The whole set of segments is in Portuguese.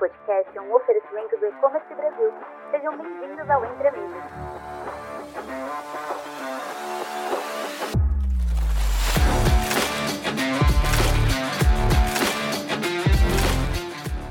podcast é um oferecimento do E-Commerce Brasil. Sejam bem-vindos ao Entre Amigos.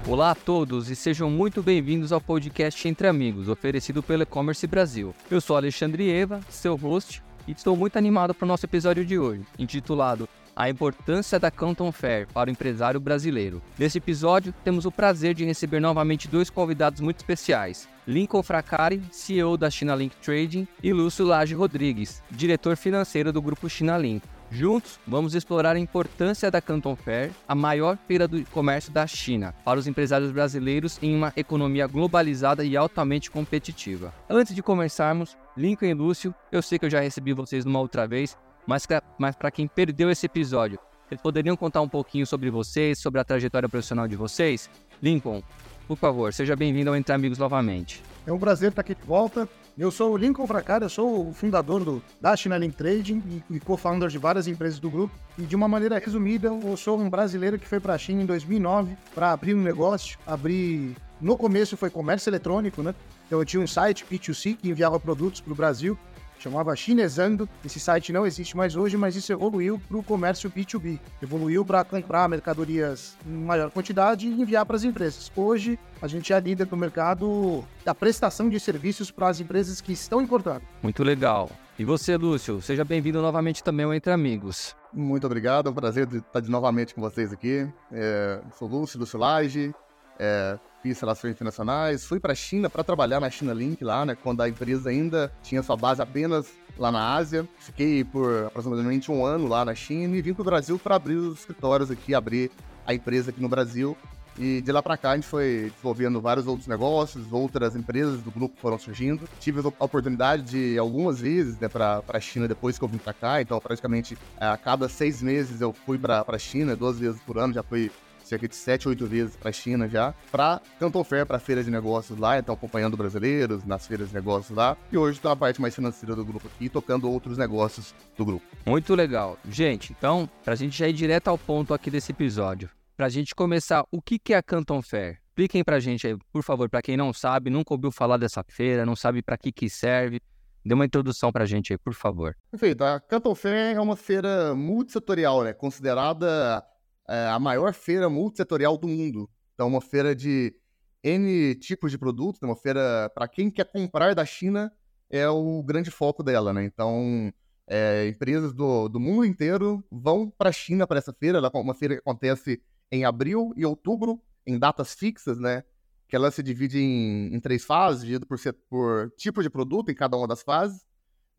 Olá a todos e sejam muito bem-vindos ao podcast Entre Amigos, oferecido pelo E-Commerce Brasil. Eu sou Alexandre Eva, seu host, e estou muito animado para o nosso episódio de hoje, intitulado A importância da Canton Fair para o empresário brasileiro. Nesse episódio, temos o prazer de receber novamente dois convidados muito especiais. Lincoln Fracari, CEO da China Link Trading, e Lúcio Lage Rodrigues, diretor financeiro do grupo China Link. Juntos, vamos explorar a importância da Canton Fair, a maior feira do comércio da China, para os empresários brasileiros em uma economia globalizada e altamente competitiva. Antes de começarmos, Lincoln e Lúcio, eu sei que eu já recebi vocês numa outra vez, mas, mas para quem perdeu esse episódio, vocês poderiam contar um pouquinho sobre vocês, sobre a trajetória profissional de vocês? Lincoln, por favor, seja bem-vindo ao Entre Amigos novamente. É um prazer estar aqui de volta. Eu sou o Lincoln Fracari, eu sou o fundador do, da Link Trading e, e co-founder de várias empresas do grupo. E de uma maneira resumida, eu sou um brasileiro que foi para a China em 2009 para abrir um negócio, abrir... No começo foi comércio eletrônico, né? Então eu tinha um site P2C que enviava produtos para o Brasil chamava Chinesando. Esse site não existe mais hoje, mas isso evoluiu para o comércio B2B. Evoluiu para comprar mercadorias em maior quantidade e enviar para as empresas. Hoje, a gente é líder no mercado da prestação de serviços para as empresas que estão importando. Muito legal. E você, Lúcio, seja bem-vindo novamente também ao Entre Amigos. Muito obrigado, é um prazer estar de novamente com vocês aqui. É, sou Lúcio, Lúcio Lage, é, fiz relações internacionais, fui para a China para trabalhar na China Link lá, né, quando a empresa ainda tinha sua base apenas lá na Ásia. Fiquei por aproximadamente um ano lá na China e vim para o Brasil para abrir os escritórios aqui, abrir a empresa aqui no Brasil. E de lá para cá a gente foi desenvolvendo vários outros negócios, outras empresas do grupo foram surgindo. Tive a oportunidade de algumas vezes né, para a China depois que eu vim para cá, então praticamente a cada seis meses eu fui para a China, duas vezes por ano, já fui cerca de 7, 8 vezes para a China já, para Canton Fair, para feira de negócios lá, então acompanhando brasileiros nas feiras de negócios lá. E hoje estou na parte mais financeira do grupo aqui, tocando outros negócios do grupo. Muito legal. Gente, então, para a gente já ir direto ao ponto aqui desse episódio, para a gente começar, o que, que é a Canton Fair? Expliquem para a gente aí, por favor, para quem não sabe, nunca ouviu falar dessa feira, não sabe para que, que serve. Dê uma introdução para a gente aí, por favor. Perfeito. A Canton Fair é uma feira multissetorial, né? Considerada é, a maior feira multissetorial do mundo. Então, uma feira de N tipos de produtos, né? uma feira para quem quer comprar da China é o grande foco dela, né? Então, é, empresas do, do mundo inteiro vão para a China para essa feira. Ela uma feira que acontece em abril e outubro, em datas fixas, né? Que ela se divide em, em três fases, dividido por, por tipo de produto em cada uma das fases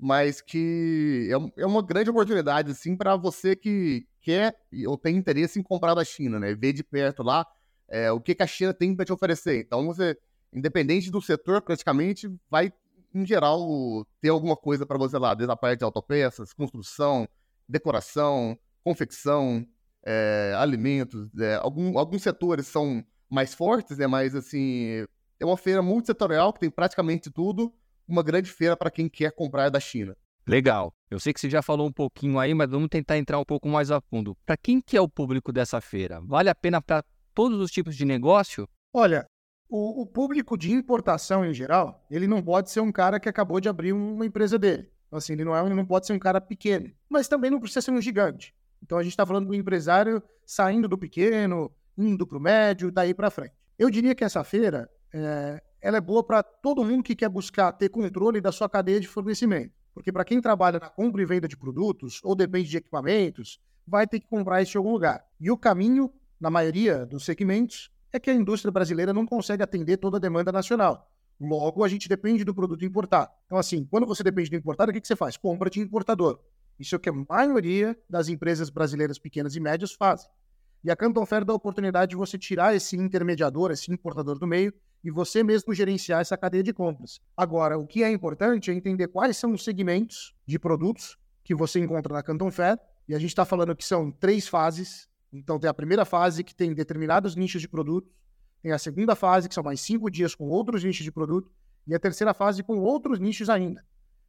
mas que é, é uma grande oportunidade, assim, para você que quer ou tem interesse em comprar da China, né? Ver de perto lá é, o que, que a China tem para te oferecer. Então, você, independente do setor, praticamente, vai, em geral, ter alguma coisa para você lá, desde a parte de autopeças, construção, decoração, confecção, é, alimentos. É, algum, alguns setores são mais fortes, né? Mas, assim, é uma feira multissetorial que tem praticamente tudo uma grande feira para quem quer comprar da China. Legal. Eu sei que você já falou um pouquinho aí, mas vamos tentar entrar um pouco mais a fundo. Para quem que é o público dessa feira? Vale a pena para todos os tipos de negócio? Olha, o, o, público de importação em geral, ele não pode ser um cara que acabou de abrir uma empresa dele. Então, assim, ele não, é, ele não pode ser um cara pequeno, mas também não precisa ser um gigante. Então a gente está falando do empresário saindo do pequeno, indo para o médio, daí para frente. Eu diria que essa feira é, ela é boa para todo mundo que quer buscar ter controle da sua cadeia de fornecimento. Porque para quem trabalha na compra e venda de produtos ou depende de equipamentos, vai ter que comprar isso em algum lugar. E o caminho, na maioria dos segmentos, é que a indústria brasileira não consegue atender toda a demanda nacional. Logo, a gente depende do produto importado. Então, assim, quando você depende do importado, o que, que você faz? Compra de importador. Isso é o que a maioria das empresas brasileiras pequenas e médias fazem. E a Canton Fair dá a oportunidade de você tirar esse intermediador, esse importador do meio, e você mesmo gerenciar essa cadeia de compras. Agora, o que é importante é entender quais são os segmentos de produtos que você encontra na Canton Fair, e a gente está falando que são três fases. Então, tem a primeira fase, que tem determinados nichos de produtos, tem a segunda fase, que são mais cinco dias com outros nichos de produto, e a terceira fase com outros nichos ainda.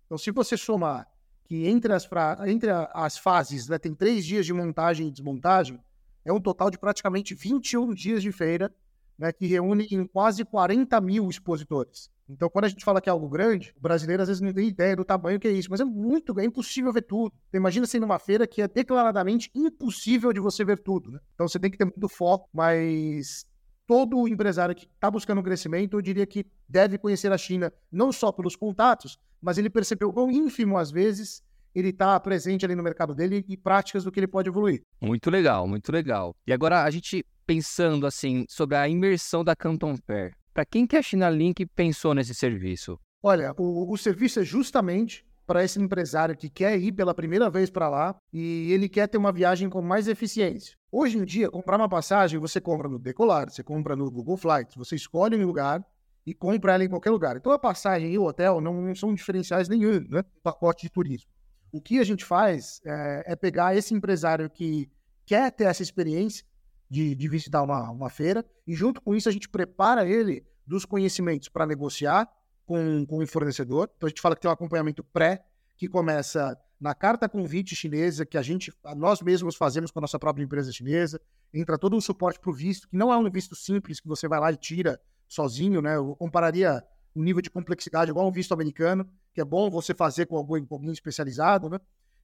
Então, se você somar que entre as, entre as fases né, tem três dias de montagem e desmontagem, é um total de praticamente 21 dias de feira né, que reúne quase 40 mil expositores. Então, quando a gente fala que é algo grande, o brasileiro às vezes não tem ideia do tamanho que é isso, mas é muito, é impossível ver tudo. Então, imagina sendo uma feira que é declaradamente impossível de você ver tudo, né? Então, você tem que ter muito foco, mas todo empresário que está buscando crescimento, eu diria que deve conhecer a China não só pelos contatos, mas ele percebeu quão ínfimo, às vezes, ele está presente ali no mercado dele e práticas do que ele pode evoluir. Muito legal, muito legal. E agora a gente pensando assim sobre a imersão da Canton Fair. Para quem que a China Link pensou nesse serviço? Olha, o, o serviço é justamente para esse empresário que quer ir pela primeira vez para lá e ele quer ter uma viagem com mais eficiência. Hoje em dia, comprar uma passagem, você compra no Decolar, você compra no Google Flights, você escolhe um lugar e compra ela em qualquer lugar. Então a passagem e o hotel não, não são diferenciais nenhum, né? Pacote de turismo. O que a gente faz é, é, pegar esse empresário que quer ter essa experiência de, de visitar uma, uma feira e junto com isso a gente prepara ele dos conhecimentos para negociar com, com o fornecedor. Então a gente fala que tem um acompanhamento pré que começa na carta convite chinesa que a gente nós mesmos fazemos com a nossa própria empresa chinesa. Entra todo um suporte para o visto, que não é um visto simples que você vai lá e tira sozinho, né? Eu compararia um nível de complexidade igual um visto americano, que é bom você fazer com alguém, com alguém especializado, né?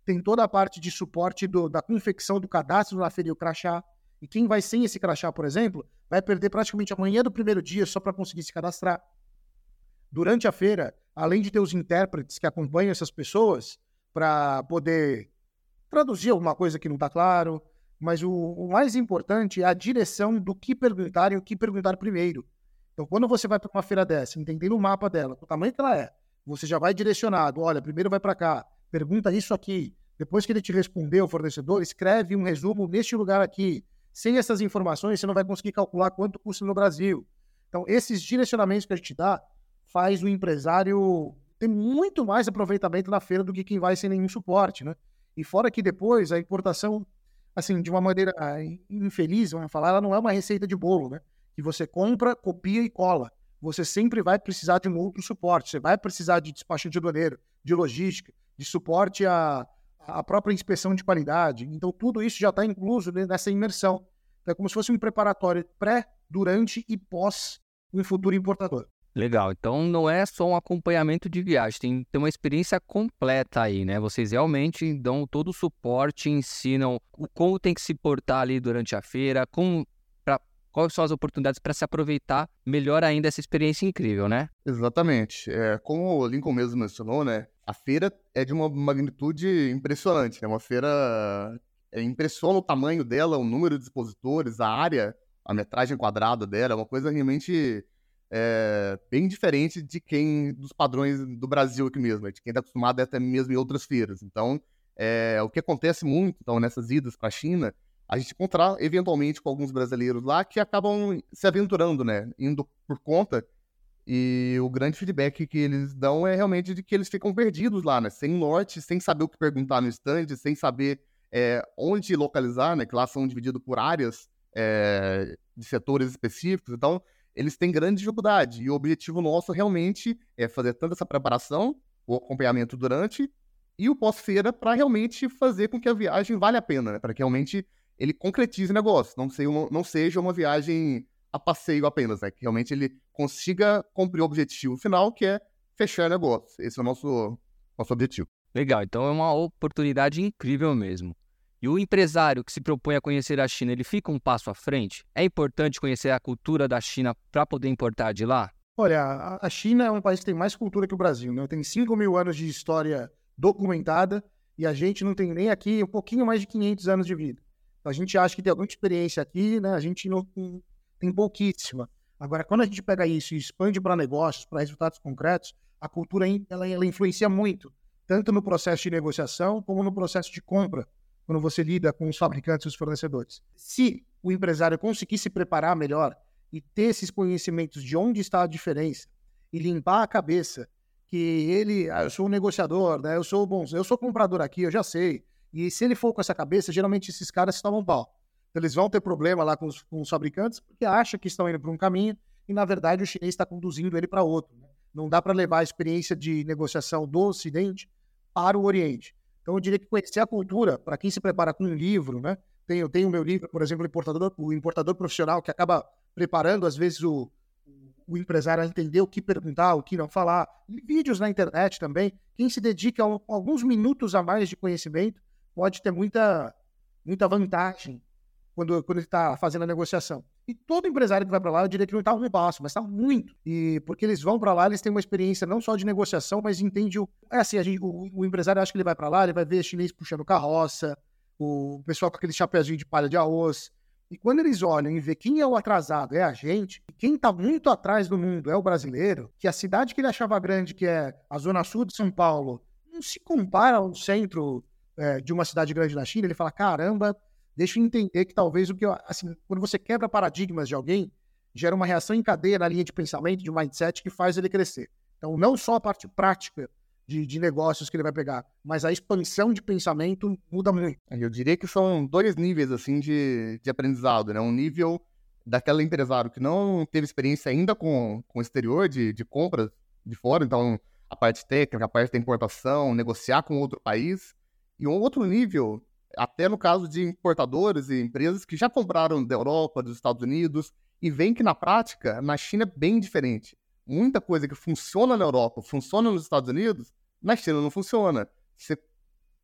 Tem toda a parte de suporte do, da confecção do cadastro na feira o crachá. E quem vai sem esse crachá, por exemplo, vai perder praticamente a manhã do primeiro dia só para conseguir se cadastrar. Durante a feira, além de ter os intérpretes que acompanham essas pessoas para poder traduzir alguma coisa que não está claro, mas o, o, mais importante é a direção do que perguntar e o que perguntar primeiro. Então, quando você vai para uma feira dessa, entendendo o mapa dela, o tamanho que ela é, você já vai direcionado. Olha, primeiro vai para cá, pergunta isso aqui. Depois que ele te responder, o fornecedor, escreve um resumo neste lugar aqui. Sem essas informações, você não vai conseguir calcular quanto custa no Brasil. Então, esses direcionamentos que a gente dá faz o empresário ter muito mais aproveitamento na feira do que quem vai sem nenhum suporte, né? E fora que depois a importação, assim, de uma maneira ah, infeliz, vamos falar, ela não é uma receita de bolo, né? Que você compra, copia e cola. Você sempre vai precisar de um outro suporte. Você vai precisar de despacho de aduaneiro, de logística, de suporte à, à própria inspeção de qualidade. Então, tudo isso já está incluso nessa imersão. Então, é como se fosse um preparatório pré, durante e pós um futuro importador. Legal. Então não é só um acompanhamento de viagem, tem, tem uma experiência completa aí, né? Vocês realmente dão todo o suporte, ensinam o como tem que se portar ali durante a feira, como quais são as oportunidades para se aproveitar melhor ainda essa experiência incrível, né? Exatamente. É, como o Lincoln mesmo mencionou, né? A feira é de uma magnitude impressionante. É uma feira. É, impressiona o tamanho dela, o número de expositores, a área, a metragem quadrada dela. É uma coisa realmente é, bem diferente de quem. dos padrões do Brasil aqui mesmo, de quem está acostumado até mesmo em outras feiras. Então, é, o que acontece muito então, nessas idas para a China a gente encontrar eventualmente com alguns brasileiros lá que acabam se aventurando, né? Indo por conta. E o grande feedback que eles dão é realmente de que eles ficam perdidos lá, né? Sem norte, sem saber o que perguntar no stand, sem saber é, onde localizar, né? Que lá são divididos por áreas é, de setores específicos. Então, eles têm grande dificuldade. E o objetivo nosso realmente é fazer tanto essa preparação, o acompanhamento durante e o pós-feira para realmente fazer com que a viagem vale a pena, né? Para que realmente ele concretize o negócio, não seja, uma, não seja uma viagem a passeio apenas, né? Que realmente ele consiga cumprir o objetivo final, que é fechar o negócio. Esse é o nosso, nosso objetivo. Legal, então é uma oportunidade incrível mesmo. E o empresário que se propõe a conhecer a China, ele fica um passo à frente? É importante conhecer a cultura da China para poder importar de lá? Olha, a China é um país que tem mais cultura que o Brasil, né? Tem 5 mil anos de história documentada e a gente não tem nem aqui um pouquinho mais de 500 anos de vida. A gente acha que tem alguma experiência aqui, né? A gente não tem pouquíssima. Agora, quando a gente pega isso e expande para negócios, para resultados concretos, a cultura ela, ela influencia muito, tanto no processo de negociação como no processo de compra, quando você lida com os fabricantes e os fornecedores. Se o empresário conseguir se preparar melhor e ter esses conhecimentos de onde está a diferença e limpar a cabeça que ele, ah, eu sou um negociador, né? Eu sou bom, eu sou comprador aqui, eu já sei. E se ele for com essa cabeça, geralmente esses caras tomam pau. Então, eles vão ter problema lá com os, com os fabricantes, porque acha que estão indo para um caminho e, na verdade, o chinês está conduzindo ele para outro. Né? Não dá para levar a experiência de negociação do Ocidente para o Oriente. Então, eu diria que conhecer a cultura, para quem se prepara com um livro, né? Tem, eu tenho o meu livro, por exemplo, o importador, o importador profissional, que acaba preparando, às vezes, o, o empresário a entender o que perguntar, o que não falar. Vídeos na internet também. Quem se dedica a alguns minutos a mais de conhecimento pode ter muita, muita vantagem quando, quando ele está fazendo a negociação. E todo empresário que vai para lá, eu diria que não está um passo, mas está muito. E porque eles vão para lá, eles têm uma experiência não só de negociação, mas entende o. É assim, gente, o, o empresário acha que ele vai para lá, ele vai ver chinês puxando carroça, o pessoal com aquele chapéuzinho de palha de arroz. E quando eles olham e vê quem é o atrasado é a gente, e quem está muito atrás do mundo é o brasileiro, que a cidade que ele achava grande, que é a zona sul de São Paulo, não se compara ao centro é, de uma cidade grande na China, ele fala: caramba, deixa eu entender que talvez o que. Eu, assim, quando você quebra paradigmas de alguém, gera uma reação em cadeia na linha de pensamento, de mindset, que faz ele crescer. Então, não só a parte prática de, de, negócios que ele vai pegar, mas a expansão de pensamento muda muito. Eu diria que são dois níveis assim de, de aprendizado, né? Um nível daquele empresário que não teve experiência ainda com, com o exterior de, de compras de fora, então a parte técnica, a parte da importação, negociar com outro país, e um outro nível, até no caso de importadores e empresas que já compraram da Europa, dos Estados Unidos, e veem que na prática, na China é bem diferente. Muita coisa que funciona na Europa, funciona nos Estados Unidos, na China não funciona. Você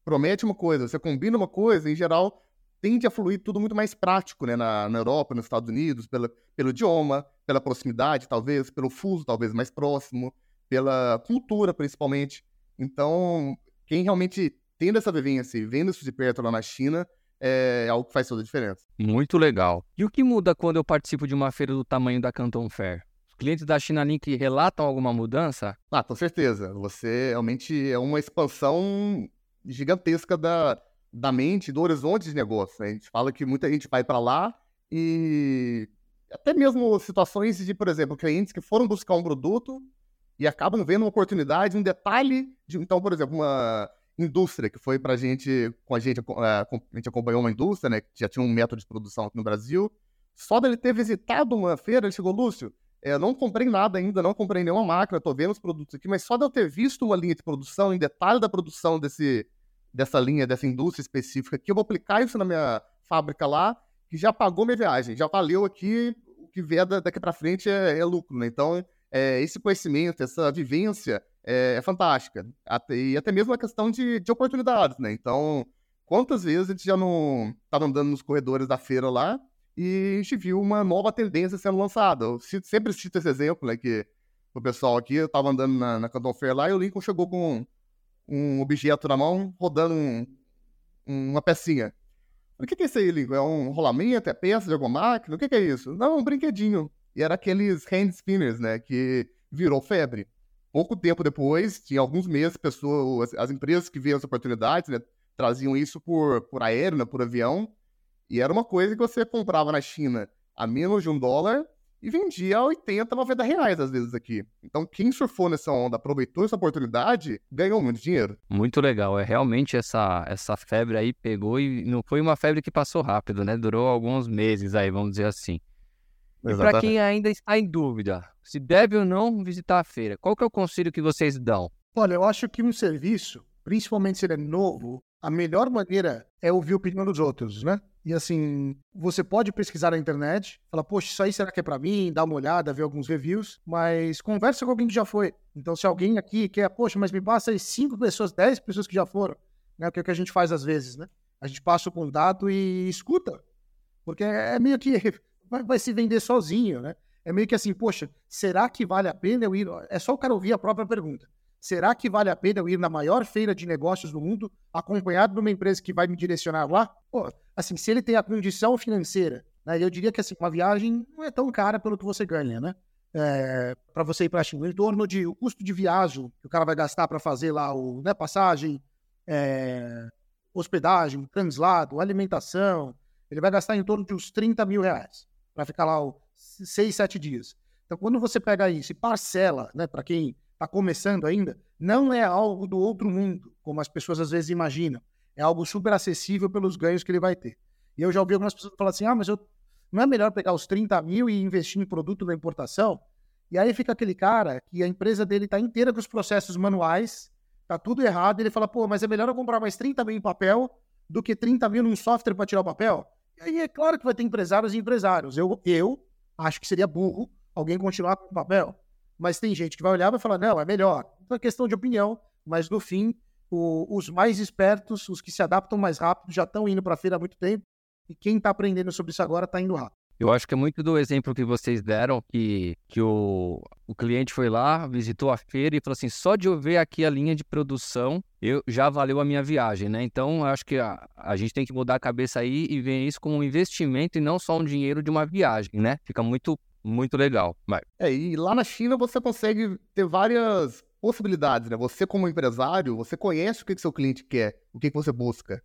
promete uma coisa, você combina uma coisa, em geral, tende a fluir tudo muito mais prático, né? Na, na Europa, nos Estados Unidos, pela, pelo idioma, pela proximidade, talvez, pelo fuso, talvez, mais próximo, pela cultura, principalmente. Então, quem realmente tendo essa vivência e vendo isso de perto lá na China, é algo que faz toda a diferença. Muito legal. E o que muda quando eu participo de uma feira do tamanho da Canton Fair? clientes da China Link relatam alguma mudança? Ah, com certeza. Você realmente é uma expansão gigantesca da, da mente, do horizonte de negócio. Né? A gente fala que muita gente vai para lá e até mesmo situações de, por exemplo, clientes que foram buscar um produto e acabam vendo uma oportunidade, um detalhe de, então, por exemplo, uma indústria que foi para a gente, com a gente, é, a gente acompanhou uma indústria, né, que já tinha um método de produção aqui no Brasil. Só dele ter visitado uma feira, ele chegou, Lúcio, é, não comprei nada ainda, não comprei nenhuma máquina, tô vendo os produtos aqui, mas só de eu ter visto uma linha de produção, em detalhe da produção desse, dessa linha, dessa indústria específica, que eu vou aplicar isso na minha fábrica lá, que já pagou minha viagem, já valeu aqui, o que vier daqui para frente é, é, lucro, né? Então, é, esse conhecimento, essa vivência é, é, fantástica. Até, e até mesmo a questão de, de oportunidades, né? Então, quantas vezes a gente já não estava andando nos corredores da feira lá, e a gente viu uma nova tendência sendo lançada. Eu sempre cito esse exemplo, né, que o pessoal aqui, eu tava andando na, na Canton Fair lá e o Lincoln chegou com um, objeto na mão, rodando um, uma pecinha. O que, que é isso aí, Lincoln? É um rolamento? É peça de alguma máquina? O que, que é isso? Não, um brinquedinho. E era aqueles hand spinners, né, que virou febre. Pouco tempo depois, tinha alguns meses, pessoas, as empresas que viam as oportunidades, né, traziam isso por, por aéreo, né, por avião, e era uma coisa que você comprava na China a menos de um dólar e vendia a 80, 90 reais às vezes aqui. Então, quem surfou nessa onda, aproveitou essa oportunidade, ganhou muito dinheiro. Muito legal. É realmente essa, essa febre aí pegou e não foi uma febre que passou rápido, né? Durou alguns meses aí, vamos dizer assim. E para quem ainda está em dúvida, se deve ou não visitar a feira, qual que é o conselho que vocês dão? Olha, eu acho que um serviço, principalmente se ele é novo, a melhor maneira é ouvir a opinião dos outros, né? E assim, você pode pesquisar na internet, falar, poxa, isso aí será que é para mim? Dá uma olhada, ver alguns reviews, mas conversa com alguém que já foi. Então, se alguém aqui quer, poxa, mas me passa aí cinco pessoas, dez pessoas que já foram, né? Que é o que a gente faz às vezes, né? A gente passa o contato e escuta. Porque é meio que vai, vai se vender sozinho, né? É meio que assim, poxa, será que vale a pena eu ir? É só o cara ouvir a própria pergunta. Será que vale a pena eu ir na maior feira de negócios do mundo, acompanhado de uma empresa que vai me direcionar lá? Pô, assim, se ele tem a condição financeira, né, eu diria que assim, uma viagem não é tão cara pelo que você ganha, né? É, para você ir para a China, em torno de o custo de viagem que o cara vai gastar para fazer lá o né, passagem, é, hospedagem, translado, alimentação, ele vai gastar em torno de uns 30 mil reais para ficar lá 6, 7 dias. Então, quando você pega isso e parcela, né, para quem está começando ainda, não é algo do outro mundo, como as pessoas às vezes imaginam. É algo super acessível pelos ganhos que ele vai ter. E eu já ouvi algumas pessoas falar assim: ah, mas eu, não é melhor pegar os 30 mil e investir em produto da importação? E aí fica aquele cara que a empresa dele está inteira com os processos manuais, tá tudo errado, e ele fala: pô, mas é melhor eu comprar mais 30 mil em papel do que 30 mil num software para tirar o papel? Aí é claro que vai ter empresários e empresários. Eu, eu Acho que seria burro alguém continuar com o papel. Mas tem gente que vai olhar e vai falar, não, é melhor. Então é questão de opinião, mas no fim, o, os mais espertos, os que se adaptam mais rápido, já estão indo para a feira há muito tempo. E quem está aprendendo sobre isso agora está indo rápido. Eu acho que é muito do exemplo que vocês deram, que, que o, o cliente foi lá, visitou a feira e falou assim: só de eu ver aqui a linha de produção, eu já valeu a minha viagem, né? Então, acho que a, a gente tem que mudar a cabeça aí e ver isso como um investimento e não só um dinheiro de uma viagem, né? Fica muito, muito legal. É, e lá na China você consegue ter várias possibilidades, né? Você, como empresário, você conhece o que, que seu cliente quer, o que, que você busca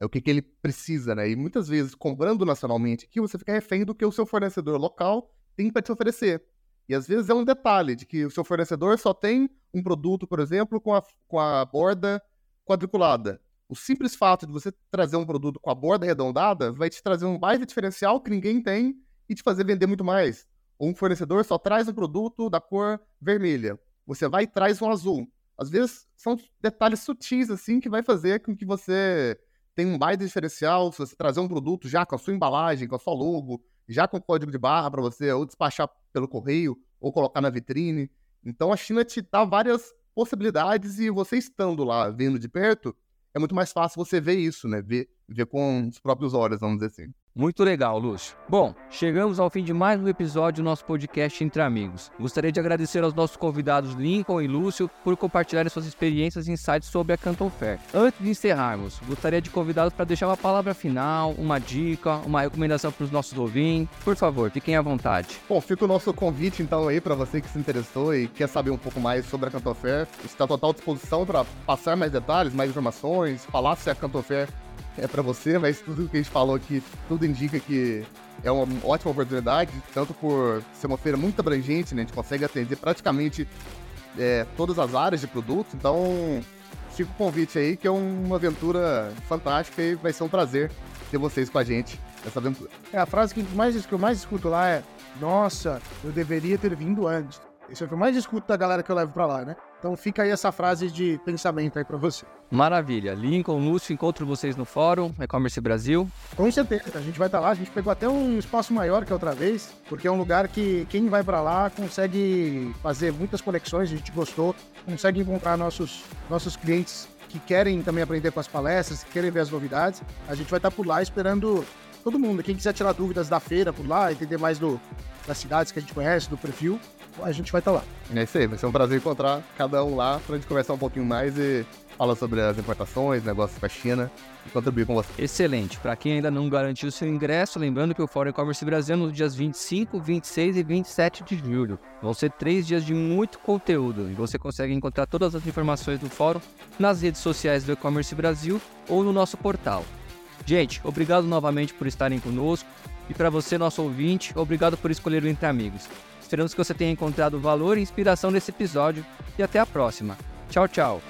é o que, que ele precisa, né? E muitas vezes, comprando nacionalmente aqui, você fica refém do que o seu fornecedor local tem para te oferecer. E às vezes é um detalhe de que o seu fornecedor só tem um produto, por exemplo, com a, com a borda quadriculada. O simples fato de você trazer um produto com a borda arredondada vai te trazer um baita diferencial que ninguém tem e te fazer vender muito mais. Ou um fornecedor só traz um produto da cor vermelha. Você vai e traz um azul. Às vezes são detalhes sutis assim que vai fazer com que você tem um baita diferencial se você trazer um produto já com a sua embalagem, com a sua logo, já com código de barra para você ou despachar pelo correio ou colocar na vitrine. Então a China te dá várias possibilidades e você estando lá vendo de perto, é muito mais fácil você ver isso, né? Ver, ver com os próprios olhos, vamos dizer assim. Muito legal, Lúcio. Bom, chegamos ao fim de mais um episódio do nosso podcast Entre Amigos. Gostaria de agradecer aos nossos convidados Lincoln e Lúcio por compartilharem suas experiências e insights sobre a Canton Fair. Antes de encerrarmos, gostaria de convidá-los para deixar uma palavra final, uma dica, uma recomendação para os nossos ouvintes. Por favor, fiquem à vontade. Bom, fica o nosso convite então aí para você que se interessou e quer saber um pouco mais sobre a Canton Fair. Está à total disposição para passar mais detalhes, mais informações, falar se a Canton Fair é para você, mas tudo que a gente falou aqui, tudo indica que é uma ótima oportunidade, tanto por ser uma feira muito abrangente, né? A gente consegue atender praticamente é, todas as áreas de produto, então fica o convite aí, que é uma aventura fantástica e vai ser um prazer ter vocês com a gente nessa aventura. É, a frase que, mais, que eu mais escuto lá é: Nossa, eu deveria ter vindo antes. Esse é o que eu mais escuto da galera que eu levo para lá, né? Então fica aí essa frase de pensamento aí para você. Maravilha. Lincoln, Lúcio, encontro vocês no fórum E-Commerce Brasil. Com certeza, a gente vai estar tá lá. A gente pegou até um espaço maior que outra vez, porque é um lugar que quem vai para lá consegue fazer muitas conexões. A gente gostou, consegue encontrar nossos, nossos clientes que querem também aprender com as palestras, que querem ver as novidades. A gente vai estar tá por lá esperando todo mundo. Quem quiser tirar dúvidas da feira por lá, entender mais do, das cidades que a gente conhece, do perfil, a gente vai estar tá lá. É isso aí, vai ser um prazer encontrar cada um lá pra gente conversar um pouquinho mais e falar sobre as importações, negócios com a China e contribuir com você. Excelente. Para quem ainda não garantiu seu ingresso, lembrando que o Fórum E-Commerce Brasil é nos dias 25, 26 e 27 de julho. Vão ser três dias de muito conteúdo e você consegue encontrar todas as informações do fórum nas redes sociais do E-Commerce Brasil ou no nosso portal. Gente, obrigado novamente por estarem conosco e para você, nosso ouvinte, obrigado por escolher o Entre Amigos. Esperamos que você tenha encontrado valor e inspiração nesse episódio e até a próxima. Tchau, tchau.